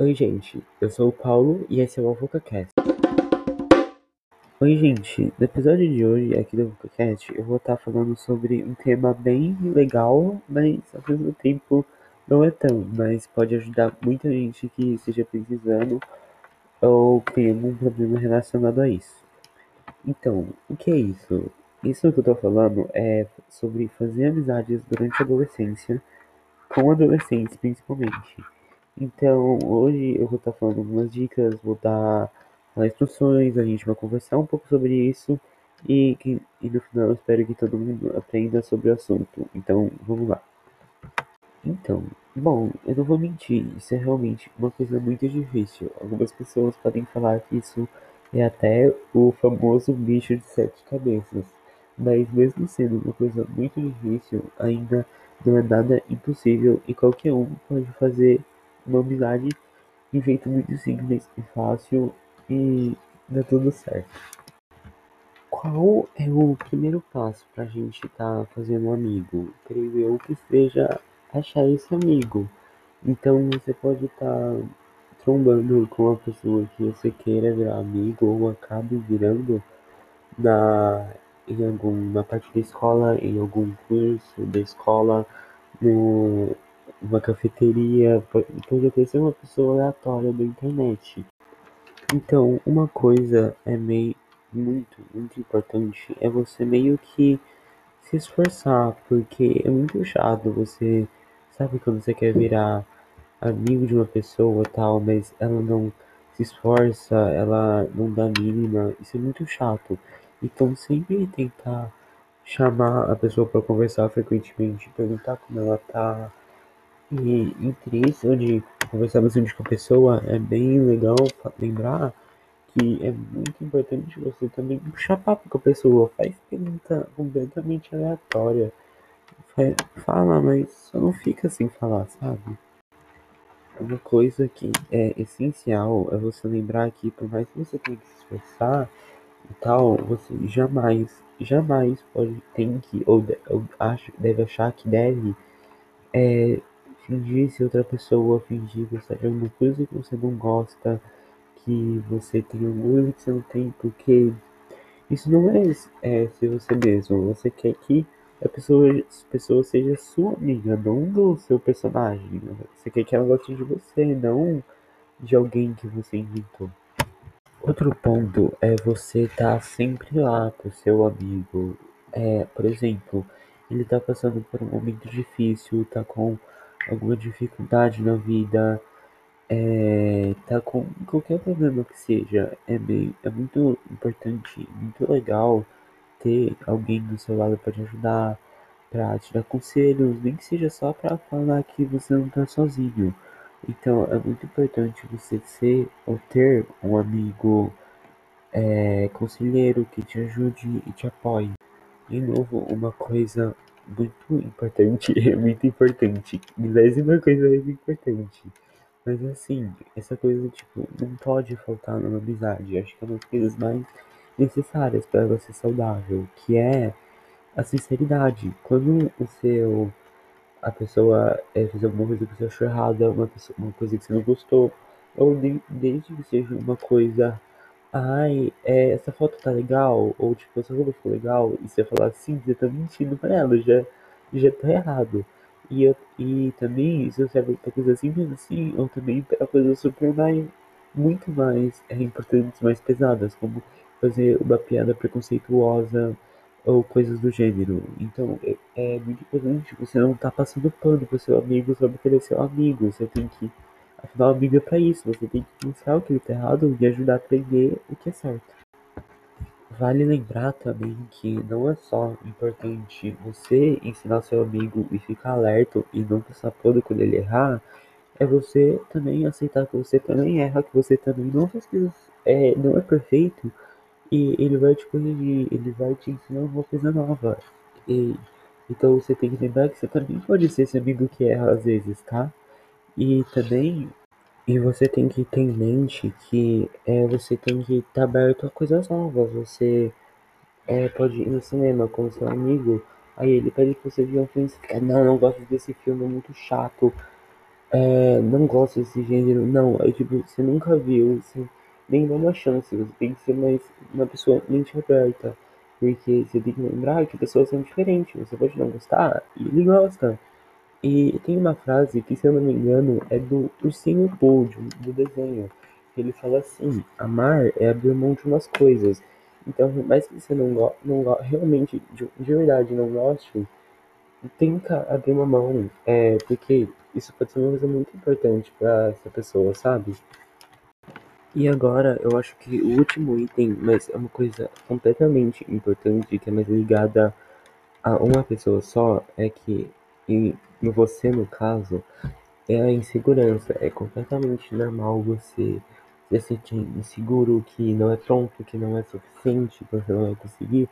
Oi, gente, eu sou o Paulo e esse é o AvocaCast. Oi, gente, no episódio de hoje aqui do AvocaCast eu vou estar falando sobre um tema bem legal, mas ao mesmo tempo não é tão, mas pode ajudar muita gente que esteja precisando ou tem algum problema relacionado a isso. Então, o que é isso? Isso que eu tô falando é sobre fazer amizades durante a adolescência, com adolescentes principalmente. Então, hoje eu vou estar falando algumas dicas, vou dar instruções, a gente vai conversar um pouco sobre isso e, que, e no final eu espero que todo mundo aprenda sobre o assunto. Então, vamos lá. Então, bom, eu não vou mentir, isso é realmente uma coisa muito difícil. Algumas pessoas podem falar que isso é até o famoso bicho de sete cabeças, mas mesmo sendo uma coisa muito difícil, ainda não é nada impossível e qualquer um pode fazer uma amizade de um jeito muito simples e fácil e dá tudo certo. Qual é o primeiro passo para a gente estar tá fazendo um amigo? Creio eu que seja achar esse amigo. Então você pode estar tá trombando com uma pessoa que você queira virar amigo ou acabe virando na, em alguma parte da escola, em algum curso da escola, no, uma cafeteria, pode até ser uma pessoa aleatória da internet. Então, uma coisa é meio muito, muito importante é você meio que se esforçar, porque é muito chato você, sabe quando você quer virar amigo de uma pessoa tal, mas ela não se esforça, ela não dá mínima, isso é muito chato. Então sempre tentar chamar a pessoa para conversar frequentemente, perguntar como ela tá. E entre isso de conversar com a pessoa, é bem legal lembrar que é muito importante você também puxar papo com a pessoa, faz pergunta completamente aleatória. Fala, mas só não fica sem falar, sabe? Uma coisa que é essencial é você lembrar que por mais que você tenha que se esforçar e tal, você jamais, jamais pode, tem que, ou, ou acha, deve achar que deve é, fingir ser outra pessoa, fingir gostar de alguma coisa que você não gosta, que você tem orgulho que você não tem, porque isso não é, é ser você mesmo. Você quer que a pessoa, a pessoa seja sua amiga, não do seu personagem. Você quer que ela goste de você, não de alguém que você inventou. Outro ponto é você estar tá sempre lá pro seu amigo. É, por exemplo, ele tá passando por um momento difícil, tá com alguma dificuldade na vida, é, tá com qualquer problema que seja, é, bem, é muito importante, muito legal ter alguém do seu lado para te ajudar, para te dar conselhos, nem que seja só para falar que você não tá sozinho. Então é muito importante você ser ou ter um amigo é, conselheiro que te ajude e te apoie. De novo, uma coisa muito importante, é muito importante, milésima coisa mais importante. Mas assim, essa coisa tipo, não pode faltar numa amizade. Acho que é uma das coisas mais necessárias para ser saudável, que é a sinceridade. Quando o seu a pessoa é, fez alguma coisa que você achou errada, uma, pessoa, uma coisa que você não gostou, ou de, desde que seja uma coisa, ai, é, essa foto tá legal, ou tipo, essa roupa ficou legal, e você falar assim, você tá mentindo pra ela, já, já tá errado. E, eu, e também isso serve pra coisas simples assim, ou também para coisas super mais, muito mais é, importantes, mais pesadas, como fazer uma piada preconceituosa, ou coisas do gênero. Então é, é muito importante você não tá passando pano pro seu amigo só porque ele é seu amigo. Você tem que. Afinal, amigo é pra isso. Você tem que mostrar o que tá errado e ajudar a aprender o que é certo. Vale lembrar também que não é só importante você ensinar seu amigo e ficar alerta e não passar pano quando ele errar, é você também aceitar que você também erra, que você também não faz coisas, é, não é perfeito e ele vai te corrigir, ele vai te ensinar uma coisa nova. E, então você tem que lembrar que você também pode ser esse amigo que erra às vezes, tá? E também e você tem que ter em mente que é, você tem que estar tá aberto a coisas novas. Você é, pode ir no cinema com seu amigo, aí ele pede que você veja um filme e fica, não, não gosto desse filme, é muito chato. é, não gosto desse gênero, não, é tipo, você nunca viu, você nem dá uma chance, você tem que ser mais uma pessoa mente aberta, porque você tem que lembrar que pessoas são diferentes, você pode não gostar e ele gosta. E tem uma frase que, se eu não me engano, é do Ursinho Pooh, do desenho. Ele fala assim: amar é abrir mão de umas coisas. Então, por mais que você não, go não go realmente, de, de verdade, não goste, tenta abrir uma mão, é, porque isso pode ser uma coisa muito importante para essa pessoa, sabe? E agora, eu acho que o último item, mas é uma coisa completamente importante, que é mais ligada a uma pessoa só, é que, e você no caso, é a insegurança. É completamente normal você se sentir inseguro, que não é pronto, que não é suficiente, que você não vai conseguir.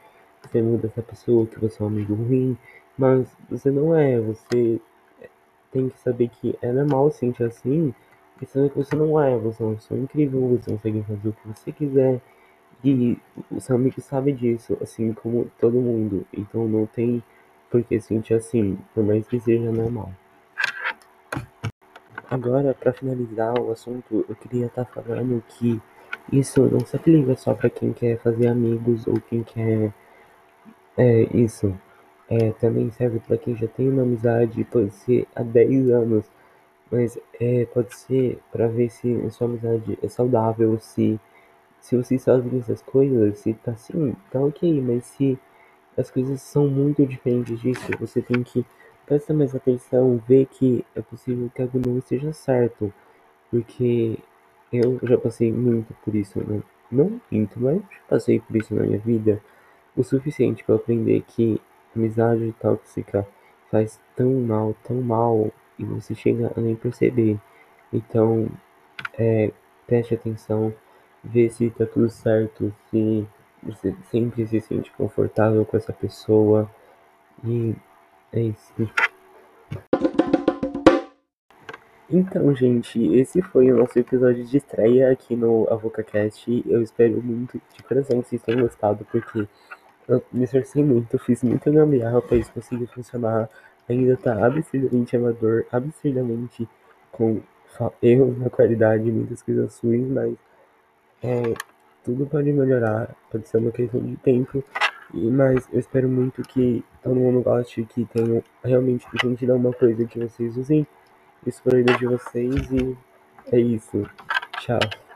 Ser amigo dessa pessoa, que você é um amigo ruim, mas você não é, você tem que saber que é normal sentir assim, e saber que você não é, você é uma pessoa incrível, você consegue fazer o que você quiser, e o seu amigo sabe disso, assim como todo mundo, então não tem por que sentir assim, por mais que seja normal. Agora, para finalizar o assunto, eu queria estar tá falando que isso não se aplica só para quem quer fazer amigos ou quem quer. É, isso. É, também serve para quem já tem uma amizade, pode ser há 10 anos, mas é, pode ser para ver se sua amizade é saudável, se, se vocês fazem essas coisas, se tá assim, tá ok, mas se as coisas são muito diferentes disso, você tem que prestar mais atenção, ver que é possível que algo não esteja certo, porque eu já passei muito por isso, não, não muito, mas passei por isso na minha vida, o suficiente para aprender que amizade tóxica faz tão mal, tão mal, e você chega a nem perceber. Então, é, preste atenção, vê se tá tudo certo, se você sempre se sente confortável com essa pessoa. E é isso. Então, gente, esse foi o nosso episódio de estreia aqui no AvocaCast. Eu espero muito, de coração, que vocês tenham gostado, porque eu me esforcei muito, fiz muita gambiarra para isso conseguir funcionar. Ainda tá absurdamente amador, absurdamente com erros na qualidade, muitas coisas ruins, mas é, tudo pode melhorar, pode ser uma questão de tempo. Mas eu espero muito que todo mundo goste, que tenham realmente entendido alguma coisa que vocês usem isso vida de vocês e é isso. Tchau.